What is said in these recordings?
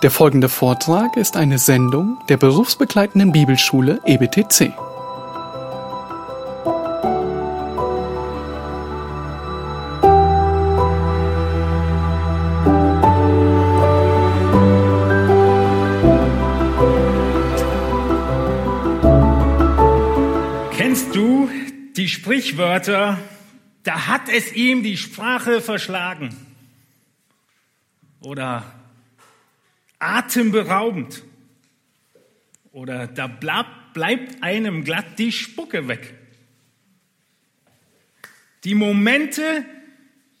Der folgende Vortrag ist eine Sendung der berufsbegleitenden Bibelschule EBTC. Kennst du die Sprichwörter, da hat es ihm die Sprache verschlagen? Oder atemberaubend? Oder da bleib, bleibt einem glatt die Spucke weg? Die Momente,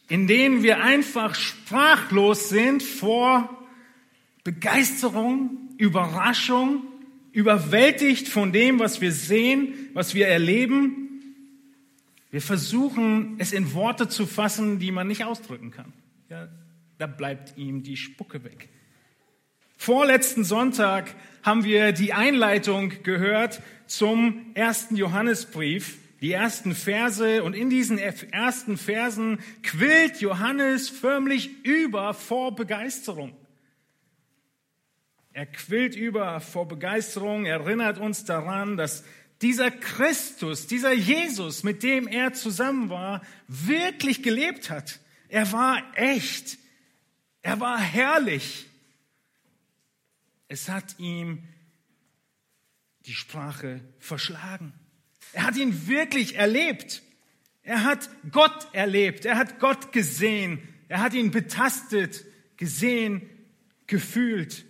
in denen wir einfach sprachlos sind vor Begeisterung, Überraschung, überwältigt von dem, was wir sehen, was wir erleben. Wir versuchen, es in Worte zu fassen, die man nicht ausdrücken kann. Ja, da bleibt ihm die Spucke weg. Vorletzten Sonntag haben wir die Einleitung gehört zum ersten Johannesbrief, die ersten Verse. Und in diesen ersten Versen quillt Johannes förmlich über vor Begeisterung. Er quillt über vor Begeisterung, erinnert uns daran, dass dieser Christus, dieser Jesus, mit dem er zusammen war, wirklich gelebt hat. Er war echt. Er war herrlich. Es hat ihm die Sprache verschlagen. Er hat ihn wirklich erlebt. Er hat Gott erlebt. Er hat Gott gesehen. Er hat ihn betastet, gesehen, gefühlt.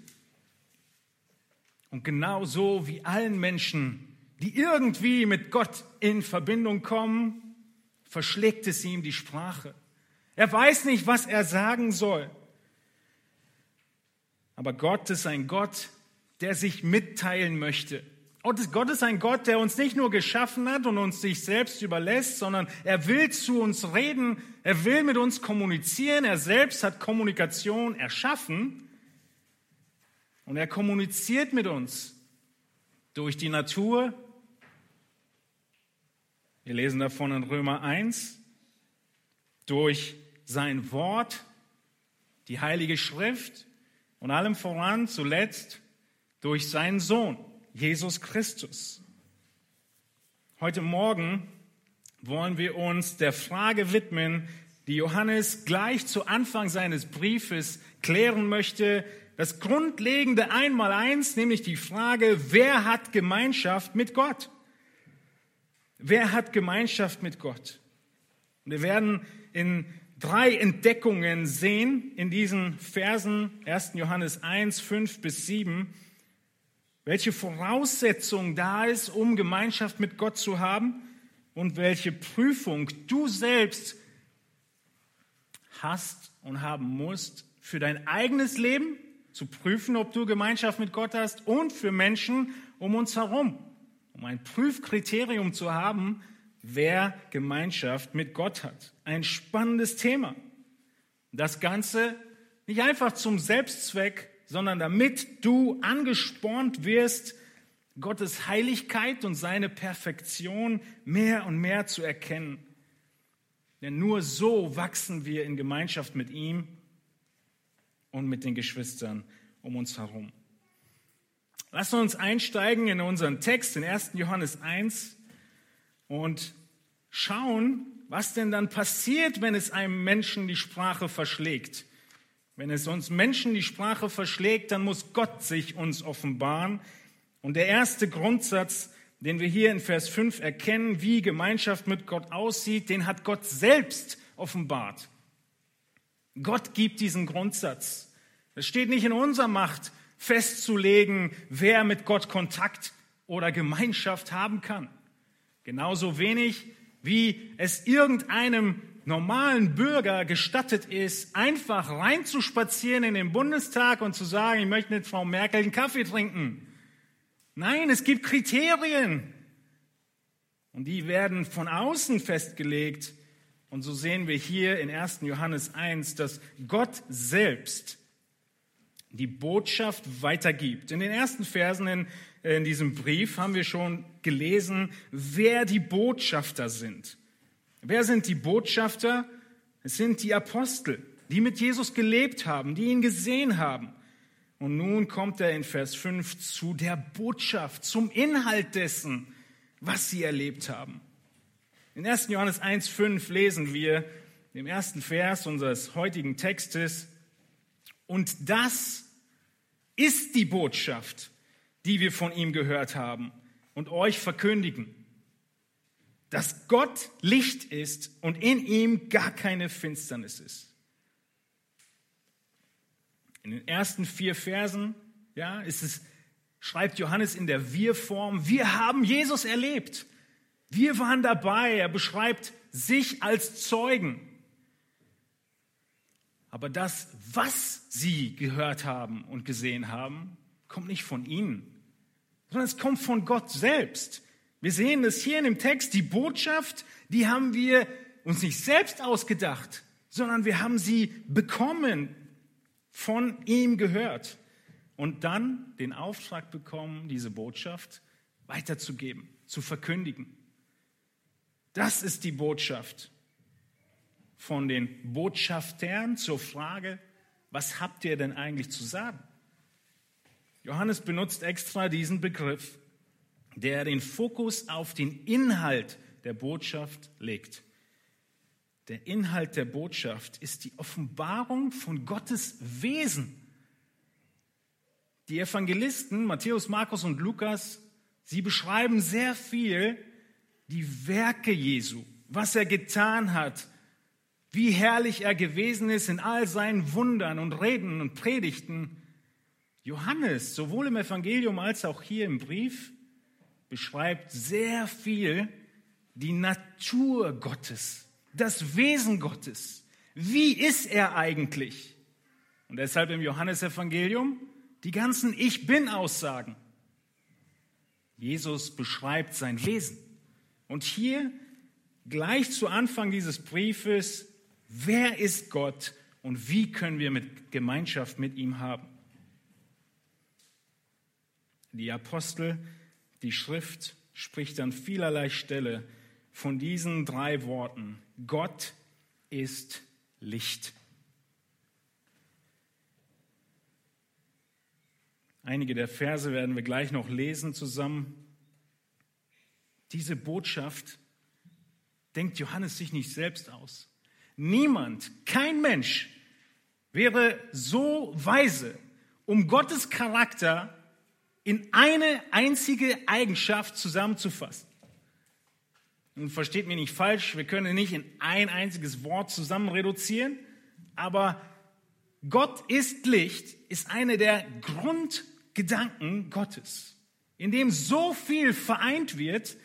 Und genau so wie allen Menschen, die irgendwie mit Gott in Verbindung kommen, verschlägt es ihm die Sprache. Er weiß nicht, was er sagen soll. Aber Gott ist ein Gott, der sich mitteilen möchte. Gott ist ein Gott, der uns nicht nur geschaffen hat und uns sich selbst überlässt, sondern er will zu uns reden, er will mit uns kommunizieren, er selbst hat Kommunikation erschaffen und er kommuniziert mit uns durch die Natur. Wir lesen davon in Römer 1, durch sein Wort, die Heilige Schrift und allem voran zuletzt durch seinen Sohn, Jesus Christus. Heute Morgen wollen wir uns der Frage widmen, die Johannes gleich zu Anfang seines Briefes klären möchte. Das grundlegende Einmaleins, nämlich die Frage, wer hat Gemeinschaft mit Gott? Wer hat Gemeinschaft mit Gott? Wir werden in drei Entdeckungen sehen in diesen Versen 1. Johannes 1, 5 bis 7, welche Voraussetzung da ist, um Gemeinschaft mit Gott zu haben und welche Prüfung du selbst hast und haben musst für dein eigenes Leben, zu prüfen, ob du Gemeinschaft mit Gott hast und für Menschen um uns herum, um ein Prüfkriterium zu haben, wer Gemeinschaft mit Gott hat. Ein spannendes Thema. Das Ganze nicht einfach zum Selbstzweck, sondern damit du angespornt wirst, Gottes Heiligkeit und seine Perfektion mehr und mehr zu erkennen. Denn nur so wachsen wir in Gemeinschaft mit ihm und mit den Geschwistern um uns herum. Lass uns einsteigen in unseren Text in 1. Johannes 1 und schauen, was denn dann passiert, wenn es einem Menschen die Sprache verschlägt. Wenn es uns Menschen die Sprache verschlägt, dann muss Gott sich uns offenbaren. Und der erste Grundsatz, den wir hier in Vers 5 erkennen, wie Gemeinschaft mit Gott aussieht, den hat Gott selbst offenbart. Gott gibt diesen Grundsatz. Es steht nicht in unserer Macht, festzulegen, wer mit Gott Kontakt oder Gemeinschaft haben kann. Genauso wenig, wie es irgendeinem normalen Bürger gestattet ist, einfach reinzuspazieren in den Bundestag und zu sagen, ich möchte mit Frau Merkel einen Kaffee trinken. Nein, es gibt Kriterien. Und die werden von außen festgelegt. Und so sehen wir hier in 1. Johannes 1, dass Gott selbst die Botschaft weitergibt. In den ersten Versen in, in diesem Brief haben wir schon gelesen, wer die Botschafter sind. Wer sind die Botschafter? Es sind die Apostel, die mit Jesus gelebt haben, die ihn gesehen haben. Und nun kommt er in Vers 5 zu der Botschaft, zum Inhalt dessen, was sie erlebt haben. In 1. Johannes 1.5 lesen wir im ersten Vers unseres heutigen Textes, und das ist die Botschaft, die wir von ihm gehört haben und euch verkündigen, dass Gott Licht ist und in ihm gar keine Finsternis ist. In den ersten vier Versen ja, ist es, schreibt Johannes in der Wir-Form, wir haben Jesus erlebt. Wir waren dabei. Er beschreibt sich als Zeugen. Aber das, was sie gehört haben und gesehen haben, kommt nicht von ihnen, sondern es kommt von Gott selbst. Wir sehen es hier in dem Text, die Botschaft, die haben wir uns nicht selbst ausgedacht, sondern wir haben sie bekommen, von ihm gehört und dann den Auftrag bekommen, diese Botschaft weiterzugeben, zu verkündigen. Das ist die Botschaft von den Botschaftern zur Frage, was habt ihr denn eigentlich zu sagen? Johannes benutzt extra diesen Begriff, der den Fokus auf den Inhalt der Botschaft legt. Der Inhalt der Botschaft ist die Offenbarung von Gottes Wesen. Die Evangelisten Matthäus, Markus und Lukas, sie beschreiben sehr viel die Werke Jesu, was er getan hat, wie herrlich er gewesen ist in all seinen Wundern und Reden und Predigten. Johannes, sowohl im Evangelium als auch hier im Brief, beschreibt sehr viel die Natur Gottes, das Wesen Gottes. Wie ist er eigentlich? Und deshalb im Johannesevangelium die ganzen Ich bin-Aussagen. Jesus beschreibt sein Wesen. Und hier gleich zu Anfang dieses Briefes, wer ist Gott und wie können wir mit Gemeinschaft mit ihm haben? Die Apostel, die Schrift spricht an vielerlei Stelle von diesen drei Worten. Gott ist Licht. Einige der Verse werden wir gleich noch lesen zusammen. Diese Botschaft denkt Johannes sich nicht selbst aus. Niemand, kein Mensch wäre so weise, um Gottes Charakter in eine einzige Eigenschaft zusammenzufassen. Nun versteht mich nicht falsch, wir können nicht in ein einziges Wort zusammen reduzieren, aber Gott ist Licht ist eine der Grundgedanken Gottes, in dem so viel vereint wird.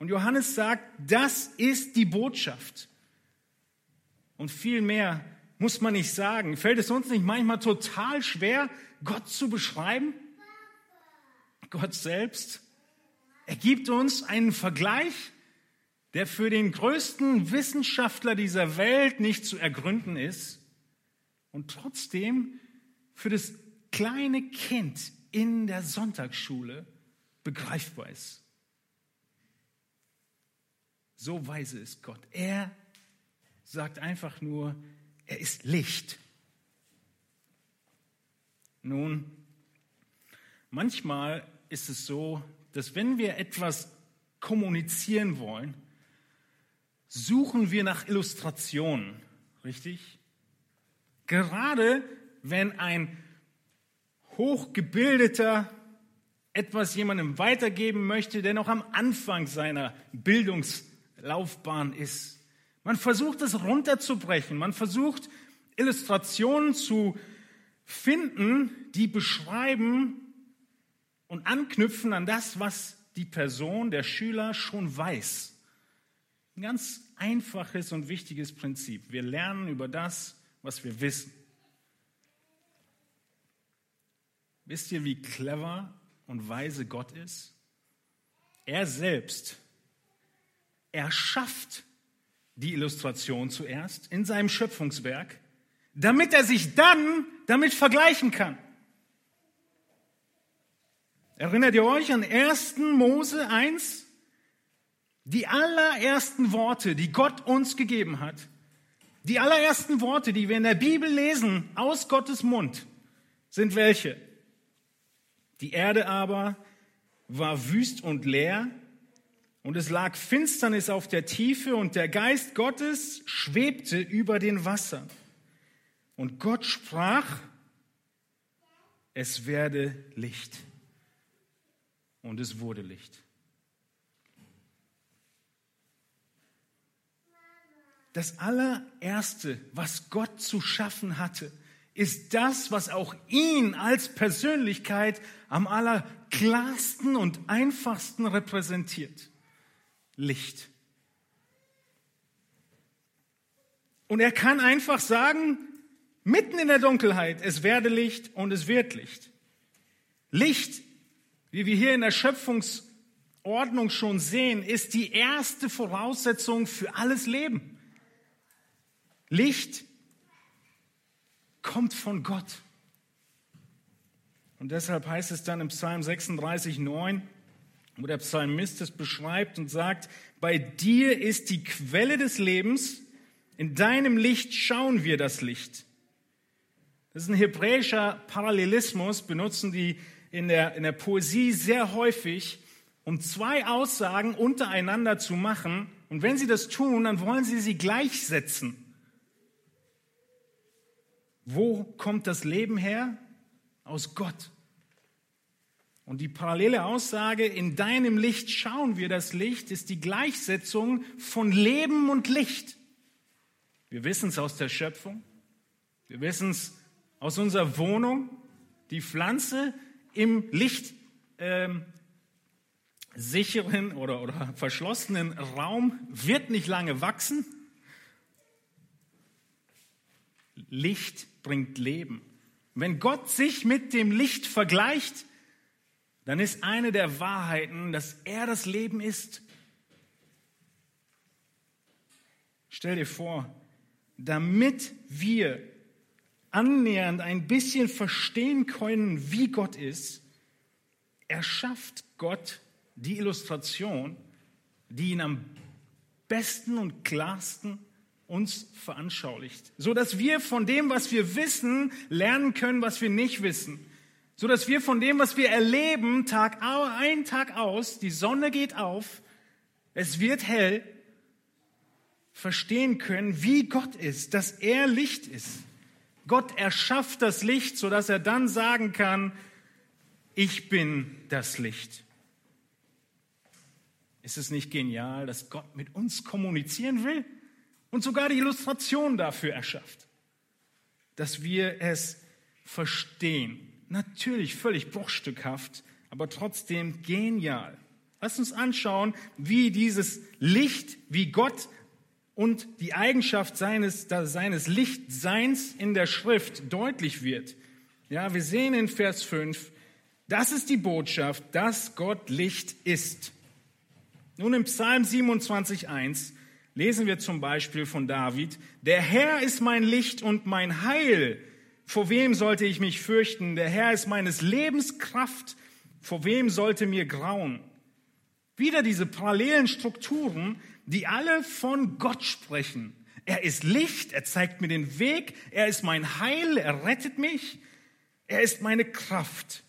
Und Johannes sagt, das ist die Botschaft. Und viel mehr muss man nicht sagen. Fällt es uns nicht manchmal total schwer, Gott zu beschreiben? Gott selbst? Er gibt uns einen Vergleich der für den größten Wissenschaftler dieser Welt nicht zu ergründen ist und trotzdem für das kleine Kind in der Sonntagsschule begreifbar ist. So weise ist Gott. Er sagt einfach nur, er ist Licht. Nun, manchmal ist es so, dass wenn wir etwas kommunizieren wollen, suchen wir nach Illustrationen, richtig? Gerade wenn ein hochgebildeter etwas jemandem weitergeben möchte, der noch am Anfang seiner Bildungslaufbahn ist. Man versucht es runterzubrechen, man versucht Illustrationen zu finden, die beschreiben und anknüpfen an das, was die Person, der Schüler schon weiß. Ein ganz einfaches und wichtiges Prinzip. Wir lernen über das, was wir wissen. Wisst ihr, wie clever und weise Gott ist? Er selbst erschafft die Illustration zuerst in seinem Schöpfungswerk, damit er sich dann damit vergleichen kann. Erinnert ihr euch an 1. Mose 1? Die allerersten Worte, die Gott uns gegeben hat, die allerersten Worte, die wir in der Bibel lesen, aus Gottes Mund, sind welche? Die Erde aber war wüst und leer und es lag Finsternis auf der Tiefe und der Geist Gottes schwebte über den Wassern. Und Gott sprach, es werde Licht. Und es wurde Licht. Das allererste, was Gott zu schaffen hatte, ist das, was auch ihn als Persönlichkeit am allerklarsten und einfachsten repräsentiert. Licht. Und er kann einfach sagen, mitten in der Dunkelheit, es werde Licht und es wird Licht. Licht, wie wir hier in der Schöpfungsordnung schon sehen, ist die erste Voraussetzung für alles Leben. Licht kommt von Gott. Und deshalb heißt es dann im Psalm 36, 9, wo der Psalmist es beschreibt und sagt, bei dir ist die Quelle des Lebens, in deinem Licht schauen wir das Licht. Das ist ein hebräischer Parallelismus, benutzen die in der, in der Poesie sehr häufig, um zwei Aussagen untereinander zu machen. Und wenn sie das tun, dann wollen sie sie gleichsetzen. Wo kommt das Leben her? Aus Gott. Und die parallele Aussage, in deinem Licht schauen wir das Licht, ist die Gleichsetzung von Leben und Licht. Wir wissen es aus der Schöpfung. Wir wissen es aus unserer Wohnung. Die Pflanze im Licht ähm, sicheren oder, oder verschlossenen Raum wird nicht lange wachsen. Licht bringt Leben. Wenn Gott sich mit dem Licht vergleicht, dann ist eine der Wahrheiten, dass er das Leben ist. Stell dir vor, damit wir annähernd ein bisschen verstehen können, wie Gott ist, erschafft Gott die Illustration, die ihn am besten und klarsten uns veranschaulicht, so dass wir von dem, was wir wissen, lernen können, was wir nicht wissen, so dass wir von dem, was wir erleben, Tag ein, Tag aus, die Sonne geht auf, es wird hell, verstehen können, wie Gott ist, dass er Licht ist. Gott erschafft das Licht, so dass er dann sagen kann, ich bin das Licht. Ist es nicht genial, dass Gott mit uns kommunizieren will? und sogar die Illustration dafür erschafft, dass wir es verstehen. Natürlich völlig bruchstückhaft, aber trotzdem genial. Lass uns anschauen, wie dieses Licht, wie Gott und die Eigenschaft seines, seines Lichtseins in der Schrift deutlich wird. Ja, wir sehen in Vers 5, das ist die Botschaft, dass Gott Licht ist. Nun im Psalm 27, 1 lesen wir zum Beispiel von David, der Herr ist mein Licht und mein Heil. Vor wem sollte ich mich fürchten? Der Herr ist meines Lebens Kraft. Vor wem sollte mir grauen? Wieder diese parallelen Strukturen, die alle von Gott sprechen. Er ist Licht, er zeigt mir den Weg, er ist mein Heil, er rettet mich, er ist meine Kraft.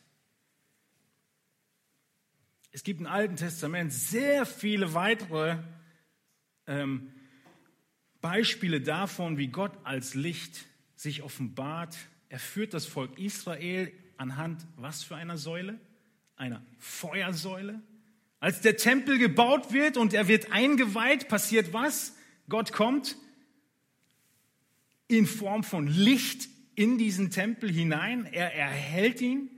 Es gibt im Alten Testament sehr viele weitere ähm, Beispiele davon, wie Gott als Licht sich offenbart. Er führt das Volk Israel anhand was für einer Säule? Einer Feuersäule. Als der Tempel gebaut wird und er wird eingeweiht, passiert was? Gott kommt in Form von Licht in diesen Tempel hinein. Er erhält ihn.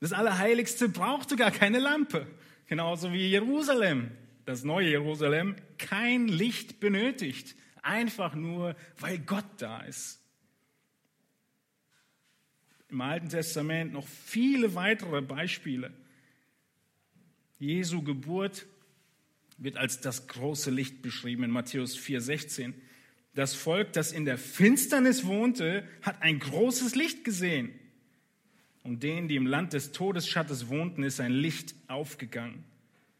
Das Allerheiligste brauchte gar keine Lampe. Genauso wie Jerusalem das neue Jerusalem kein Licht benötigt, einfach nur, weil Gott da ist. Im Alten Testament noch viele weitere Beispiele. Jesu Geburt wird als das große Licht beschrieben in Matthäus 4,16. Das Volk, das in der Finsternis wohnte, hat ein großes Licht gesehen. Und denen, die im Land des Todesschattes wohnten, ist ein Licht aufgegangen.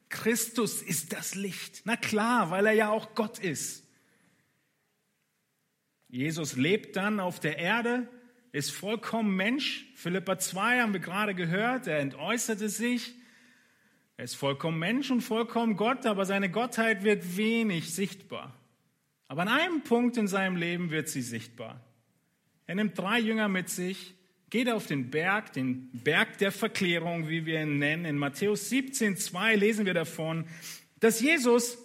Christus ist das Licht. Na klar, weil er ja auch Gott ist. Jesus lebt dann auf der Erde ist vollkommen Mensch. Philippa 2 haben wir gerade gehört, er entäußerte sich. Er ist vollkommen Mensch und vollkommen Gott, aber seine Gottheit wird wenig sichtbar. Aber an einem Punkt in seinem Leben wird sie sichtbar. Er nimmt drei Jünger mit sich, geht auf den Berg, den Berg der Verklärung, wie wir ihn nennen. In Matthäus 17, 2 lesen wir davon, dass Jesus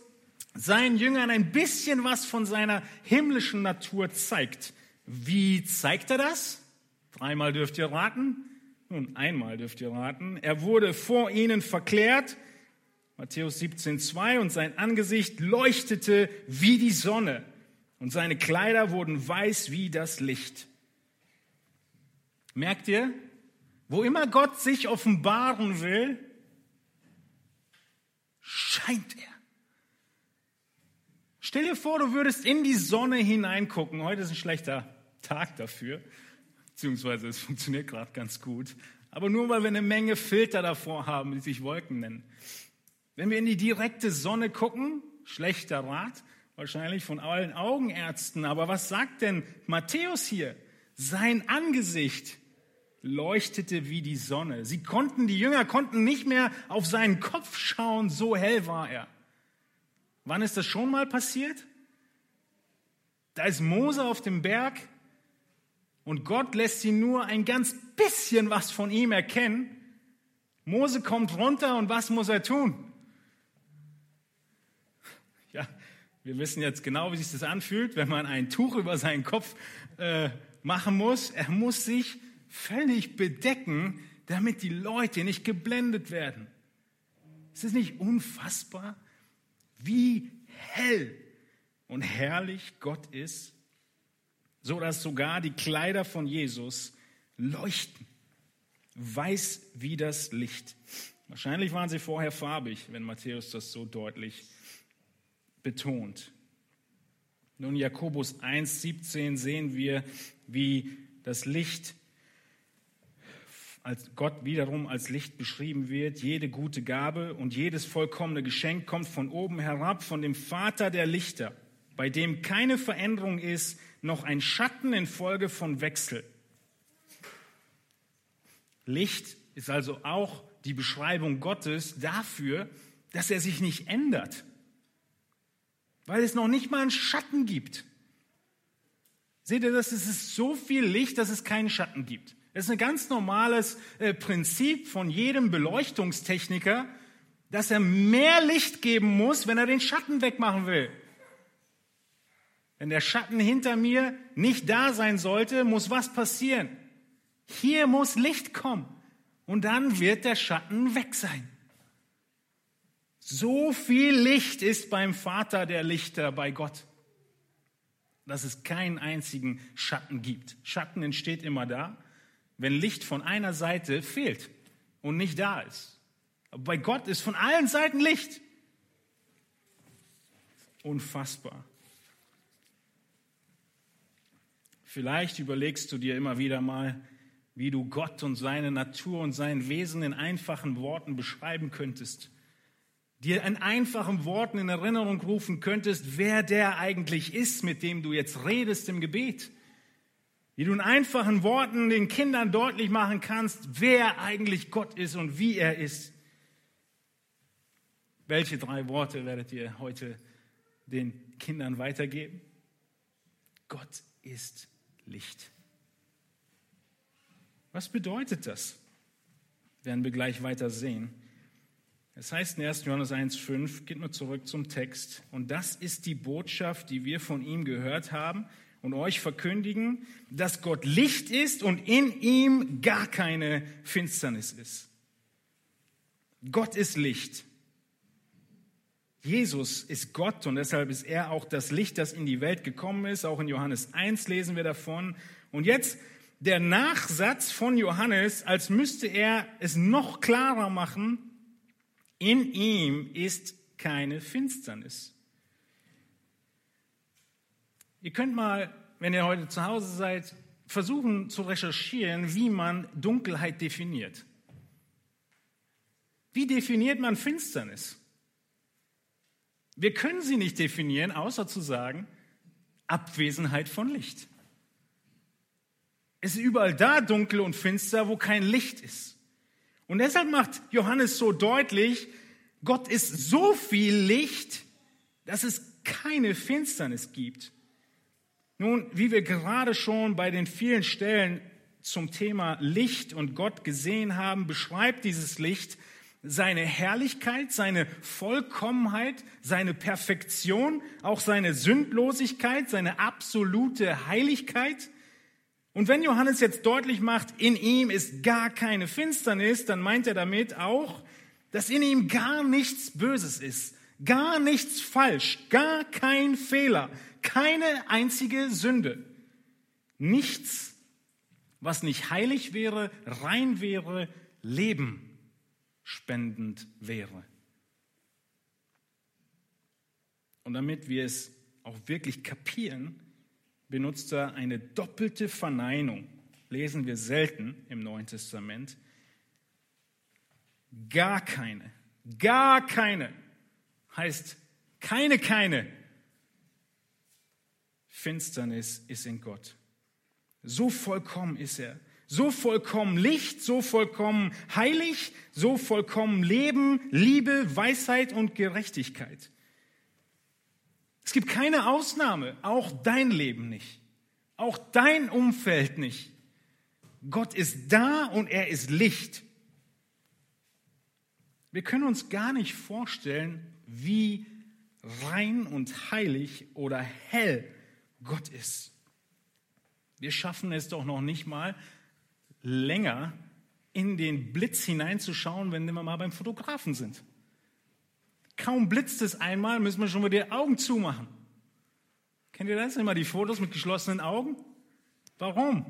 seinen Jüngern ein bisschen was von seiner himmlischen Natur zeigt. Wie zeigt er das? Dreimal dürft ihr raten. Nun, einmal dürft ihr raten. Er wurde vor ihnen verklärt. Matthäus 17, 2 und sein Angesicht leuchtete wie die Sonne und seine Kleider wurden weiß wie das Licht. Merkt ihr? Wo immer Gott sich offenbaren will, scheint er. Stell dir vor, du würdest in die Sonne hineingucken. Heute ist ein schlechter Tag dafür, beziehungsweise es funktioniert gerade ganz gut. Aber nur weil wir eine Menge Filter davor haben, die sich Wolken nennen. Wenn wir in die direkte Sonne gucken, schlechter Rat, wahrscheinlich von allen Augenärzten. Aber was sagt denn Matthäus hier? Sein Angesicht leuchtete wie die Sonne. Sie konnten, die Jünger konnten nicht mehr auf seinen Kopf schauen, so hell war er. Wann ist das schon mal passiert? Da ist Mose auf dem Berg und Gott lässt sie nur ein ganz bisschen was von ihm erkennen. Mose kommt runter und was muss er tun? Ja, wir wissen jetzt genau, wie sich das anfühlt, wenn man ein Tuch über seinen Kopf äh, machen muss. Er muss sich völlig bedecken, damit die Leute nicht geblendet werden. Ist es nicht unfassbar? wie hell und herrlich Gott ist, so dass sogar die Kleider von Jesus leuchten, weiß wie das Licht. Wahrscheinlich waren sie vorher farbig, wenn Matthäus das so deutlich betont. Nun, Jakobus 1,17 sehen wir, wie das Licht als Gott wiederum als Licht beschrieben wird. Jede gute Gabe und jedes vollkommene Geschenk kommt von oben herab, von dem Vater der Lichter, bei dem keine Veränderung ist, noch ein Schatten infolge von Wechsel. Licht ist also auch die Beschreibung Gottes dafür, dass er sich nicht ändert, weil es noch nicht mal einen Schatten gibt. Seht ihr das? Es ist so viel Licht, dass es keinen Schatten gibt. Das ist ein ganz normales äh, Prinzip von jedem Beleuchtungstechniker, dass er mehr Licht geben muss, wenn er den Schatten wegmachen will. Wenn der Schatten hinter mir nicht da sein sollte, muss was passieren? Hier muss Licht kommen und dann wird der Schatten weg sein. So viel Licht ist beim Vater der Lichter, bei Gott, dass es keinen einzigen Schatten gibt. Schatten entsteht immer da, wenn Licht von einer Seite fehlt und nicht da ist. Aber bei Gott ist von allen Seiten Licht. Unfassbar. Vielleicht überlegst du dir immer wieder mal, wie du Gott und seine Natur und sein Wesen in einfachen Worten beschreiben könntest. Dir in einfachen Worten in Erinnerung rufen könntest, wer der eigentlich ist, mit dem du jetzt redest im Gebet wie du in einfachen Worten den Kindern deutlich machen kannst, wer eigentlich Gott ist und wie er ist. Welche drei Worte werdet ihr heute den Kindern weitergeben? Gott ist Licht. Was bedeutet das? Werden wir gleich weiter sehen. Es heißt in 1. Johannes 1,5, geht nur zurück zum Text. Und das ist die Botschaft, die wir von ihm gehört haben und euch verkündigen, dass Gott Licht ist und in ihm gar keine Finsternis ist. Gott ist Licht. Jesus ist Gott und deshalb ist er auch das Licht, das in die Welt gekommen ist. Auch in Johannes 1 lesen wir davon. Und jetzt der Nachsatz von Johannes, als müsste er es noch klarer machen, in ihm ist keine Finsternis. Ihr könnt mal, wenn ihr heute zu Hause seid, versuchen zu recherchieren, wie man Dunkelheit definiert. Wie definiert man Finsternis? Wir können sie nicht definieren, außer zu sagen, Abwesenheit von Licht. Es ist überall da dunkel und finster, wo kein Licht ist. Und deshalb macht Johannes so deutlich, Gott ist so viel Licht, dass es keine Finsternis gibt. Nun, wie wir gerade schon bei den vielen Stellen zum Thema Licht und Gott gesehen haben, beschreibt dieses Licht seine Herrlichkeit, seine Vollkommenheit, seine Perfektion, auch seine Sündlosigkeit, seine absolute Heiligkeit. Und wenn Johannes jetzt deutlich macht, in ihm ist gar keine Finsternis, dann meint er damit auch, dass in ihm gar nichts Böses ist, gar nichts falsch, gar kein Fehler, keine einzige Sünde. Nichts, was nicht heilig wäre, rein wäre, Leben spendend wäre. Und damit wir es auch wirklich kapieren, benutzt er eine doppelte Verneinung. Lesen wir selten im Neuen Testament. Gar keine, gar keine heißt keine, keine. Finsternis ist in Gott. So vollkommen ist er so vollkommen Licht, so vollkommen heilig, so vollkommen Leben, Liebe, Weisheit und Gerechtigkeit. Es gibt keine Ausnahme, auch dein Leben nicht, auch dein Umfeld nicht. Gott ist da und er ist Licht. Wir können uns gar nicht vorstellen, wie rein und heilig oder hell Gott ist. Wir schaffen es doch noch nicht mal, länger in den Blitz hineinzuschauen, wenn wir mal beim Fotografen sind. Kaum blitzt es einmal, müssen wir schon mal die Augen zumachen. Kennt ihr das? Immer die Fotos mit geschlossenen Augen? Warum?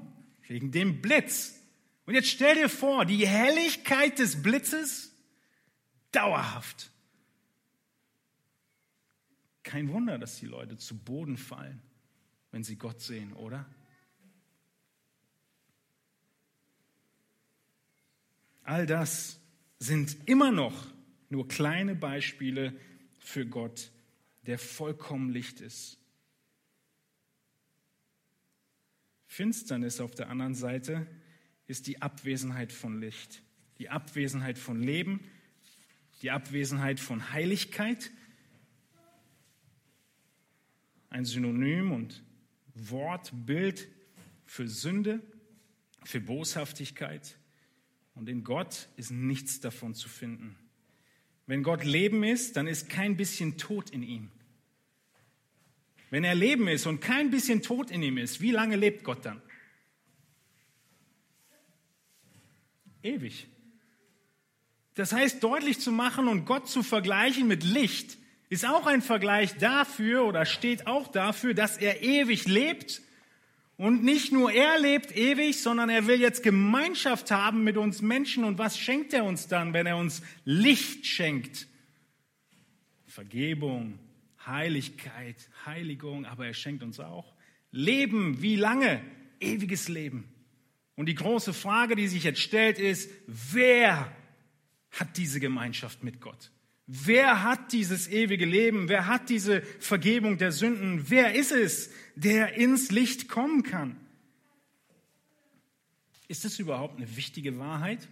Wegen dem Blitz. Und jetzt stell dir vor, die Helligkeit des Blitzes dauerhaft. Kein Wunder, dass die Leute zu Boden fallen, wenn sie Gott sehen, oder? All das sind immer noch nur kleine Beispiele für Gott, der vollkommen Licht ist. Finsternis auf der anderen Seite ist die Abwesenheit von Licht, die Abwesenheit von Leben, die Abwesenheit von Heiligkeit. Ein Synonym und Wortbild für Sünde, für Boshaftigkeit. Und in Gott ist nichts davon zu finden. Wenn Gott Leben ist, dann ist kein bisschen Tod in ihm. Wenn er Leben ist und kein bisschen Tod in ihm ist, wie lange lebt Gott dann? Ewig. Das heißt, deutlich zu machen und Gott zu vergleichen mit Licht, ist auch ein Vergleich dafür oder steht auch dafür, dass er ewig lebt und nicht nur er lebt ewig, sondern er will jetzt Gemeinschaft haben mit uns Menschen. Und was schenkt er uns dann, wenn er uns Licht schenkt? Vergebung, Heiligkeit, Heiligung, aber er schenkt uns auch Leben. Wie lange? Ewiges Leben. Und die große Frage, die sich jetzt stellt, ist, wer hat diese Gemeinschaft mit Gott? Wer hat dieses ewige Leben? Wer hat diese Vergebung der Sünden? Wer ist es, der ins Licht kommen kann? Ist das überhaupt eine wichtige Wahrheit?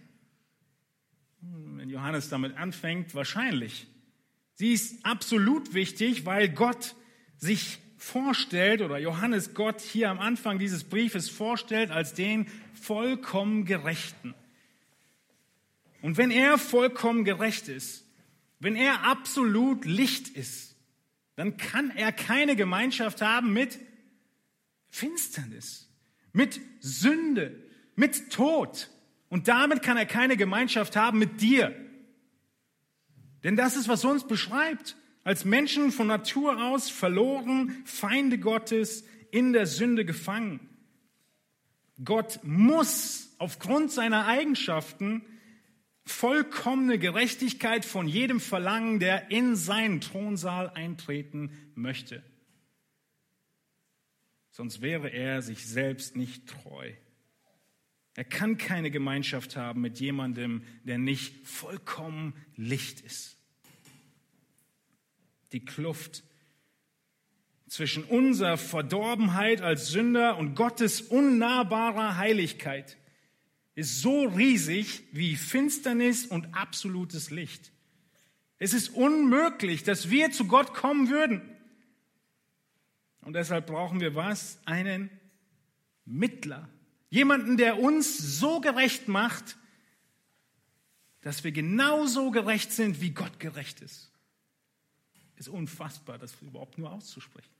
Wenn Johannes damit anfängt, wahrscheinlich. Sie ist absolut wichtig, weil Gott sich vorstellt oder Johannes Gott hier am Anfang dieses Briefes vorstellt als den vollkommen Gerechten. Und wenn er vollkommen gerecht ist, wenn er absolut Licht ist, dann kann er keine Gemeinschaft haben mit Finsternis, mit Sünde, mit Tod. Und damit kann er keine Gemeinschaft haben mit dir. Denn das ist, was uns beschreibt. Als Menschen von Natur aus verloren, Feinde Gottes, in der Sünde gefangen. Gott muss aufgrund seiner Eigenschaften vollkommene Gerechtigkeit von jedem verlangen, der in seinen Thronsaal eintreten möchte. Sonst wäre er sich selbst nicht treu. Er kann keine Gemeinschaft haben mit jemandem, der nicht vollkommen Licht ist. Die Kluft zwischen unserer Verdorbenheit als Sünder und Gottes unnahbarer Heiligkeit ist so riesig wie Finsternis und absolutes Licht. Es ist unmöglich, dass wir zu Gott kommen würden. Und deshalb brauchen wir was? Einen Mittler. Jemanden, der uns so gerecht macht, dass wir genauso gerecht sind, wie Gott gerecht ist. Ist unfassbar, das überhaupt nur auszusprechen.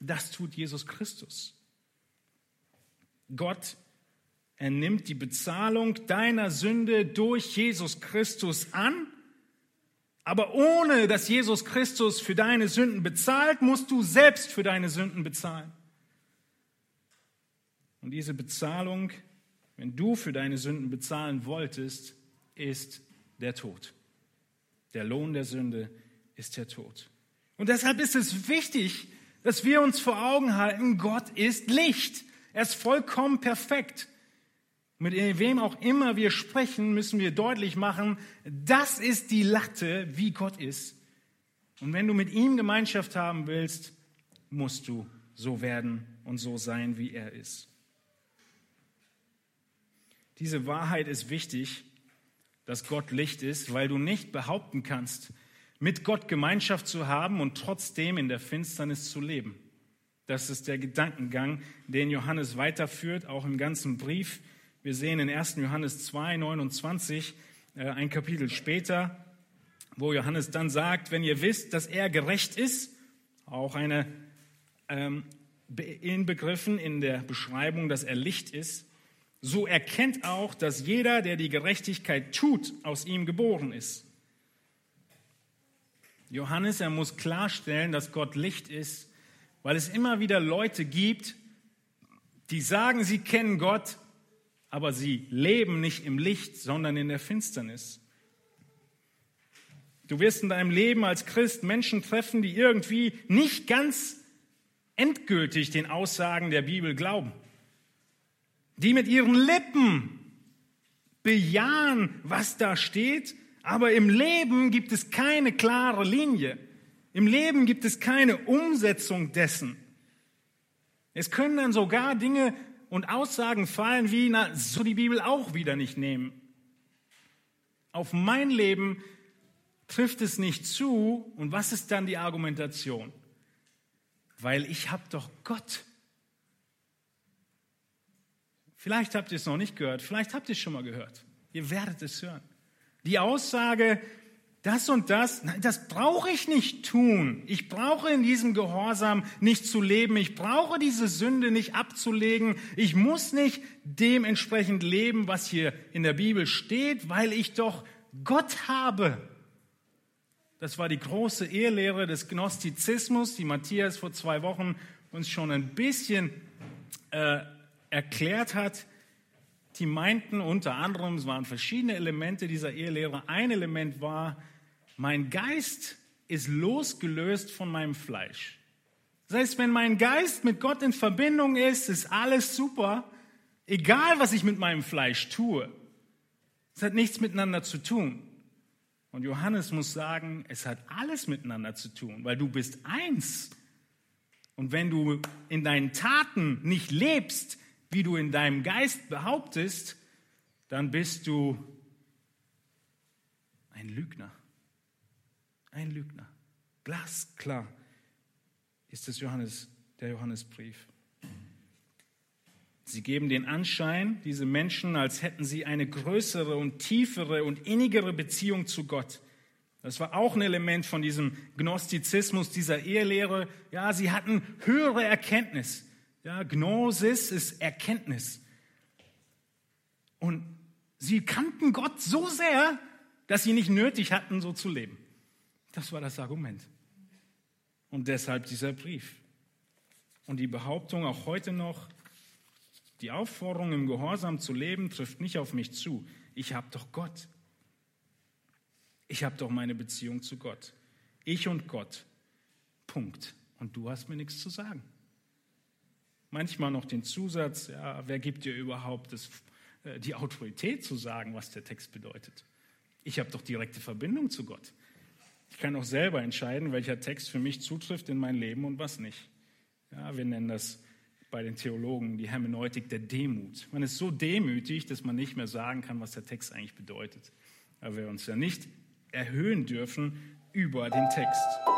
Das tut Jesus Christus. Gott, er nimmt die Bezahlung deiner Sünde durch Jesus Christus an, aber ohne dass Jesus Christus für deine Sünden bezahlt, musst du selbst für deine Sünden bezahlen. Und diese Bezahlung, wenn du für deine Sünden bezahlen wolltest, ist der Tod. Der Lohn der Sünde ist der Tod. Und deshalb ist es wichtig, dass wir uns vor Augen halten, Gott ist Licht. Er ist vollkommen perfekt. Mit wem auch immer wir sprechen, müssen wir deutlich machen, das ist die Latte, wie Gott ist. Und wenn du mit ihm Gemeinschaft haben willst, musst du so werden und so sein, wie er ist. Diese Wahrheit ist wichtig, dass Gott Licht ist, weil du nicht behaupten kannst, mit Gott Gemeinschaft zu haben und trotzdem in der Finsternis zu leben. Das ist der Gedankengang, den Johannes weiterführt, auch im ganzen Brief. Wir sehen in 1. Johannes 2, 29, äh, ein Kapitel später, wo Johannes dann sagt, wenn ihr wisst, dass er gerecht ist, auch eine ähm, inbegriffen in der Beschreibung, dass er Licht ist, so erkennt auch, dass jeder, der die Gerechtigkeit tut, aus ihm geboren ist. Johannes, er muss klarstellen, dass Gott Licht ist, weil es immer wieder Leute gibt, die sagen, sie kennen Gott, aber sie leben nicht im Licht, sondern in der Finsternis. Du wirst in deinem Leben als Christ Menschen treffen, die irgendwie nicht ganz endgültig den Aussagen der Bibel glauben die mit ihren Lippen bejahen, was da steht, aber im Leben gibt es keine klare Linie. Im Leben gibt es keine Umsetzung dessen. Es können dann sogar Dinge und Aussagen fallen wie, na, so die Bibel auch wieder nicht nehmen. Auf mein Leben trifft es nicht zu. Und was ist dann die Argumentation? Weil ich habe doch Gott. Vielleicht habt ihr es noch nicht gehört, vielleicht habt ihr es schon mal gehört. Ihr werdet es hören. Die Aussage, das und das, nein, das brauche ich nicht tun. Ich brauche in diesem Gehorsam nicht zu leben. Ich brauche diese Sünde nicht abzulegen. Ich muss nicht dementsprechend leben, was hier in der Bibel steht, weil ich doch Gott habe. Das war die große Ehelehre des Gnostizismus, die Matthias vor zwei Wochen uns schon ein bisschen äh, erklärt hat, die meinten unter anderem, es waren verschiedene Elemente dieser Ehelehre. Ein Element war, mein Geist ist losgelöst von meinem Fleisch. Das heißt, wenn mein Geist mit Gott in Verbindung ist, ist alles super, egal was ich mit meinem Fleisch tue. Es hat nichts miteinander zu tun. Und Johannes muss sagen, es hat alles miteinander zu tun, weil du bist eins. Und wenn du in deinen Taten nicht lebst, wie du in deinem Geist behauptest, dann bist du ein Lügner. Ein Lügner. Glasklar ist es Johannes, der Johannesbrief. Sie geben den Anschein, diese Menschen, als hätten sie eine größere und tiefere und innigere Beziehung zu Gott. Das war auch ein Element von diesem Gnostizismus, dieser Ehelehre. Ja, sie hatten höhere Erkenntnis. Ja, Gnosis ist Erkenntnis. Und sie kannten Gott so sehr, dass sie nicht nötig hatten, so zu leben. Das war das Argument. Und deshalb dieser Brief. Und die Behauptung auch heute noch, die Aufforderung im Gehorsam zu leben, trifft nicht auf mich zu. Ich habe doch Gott. Ich habe doch meine Beziehung zu Gott. Ich und Gott. Punkt. Und du hast mir nichts zu sagen. Manchmal noch den Zusatz, ja, wer gibt dir überhaupt das, äh, die Autorität zu sagen, was der Text bedeutet? Ich habe doch direkte Verbindung zu Gott. Ich kann auch selber entscheiden, welcher Text für mich zutrifft in mein Leben und was nicht. Ja, wir nennen das bei den Theologen die Hermeneutik der Demut. Man ist so demütig, dass man nicht mehr sagen kann, was der Text eigentlich bedeutet. Aber wir uns ja nicht erhöhen dürfen über den Text.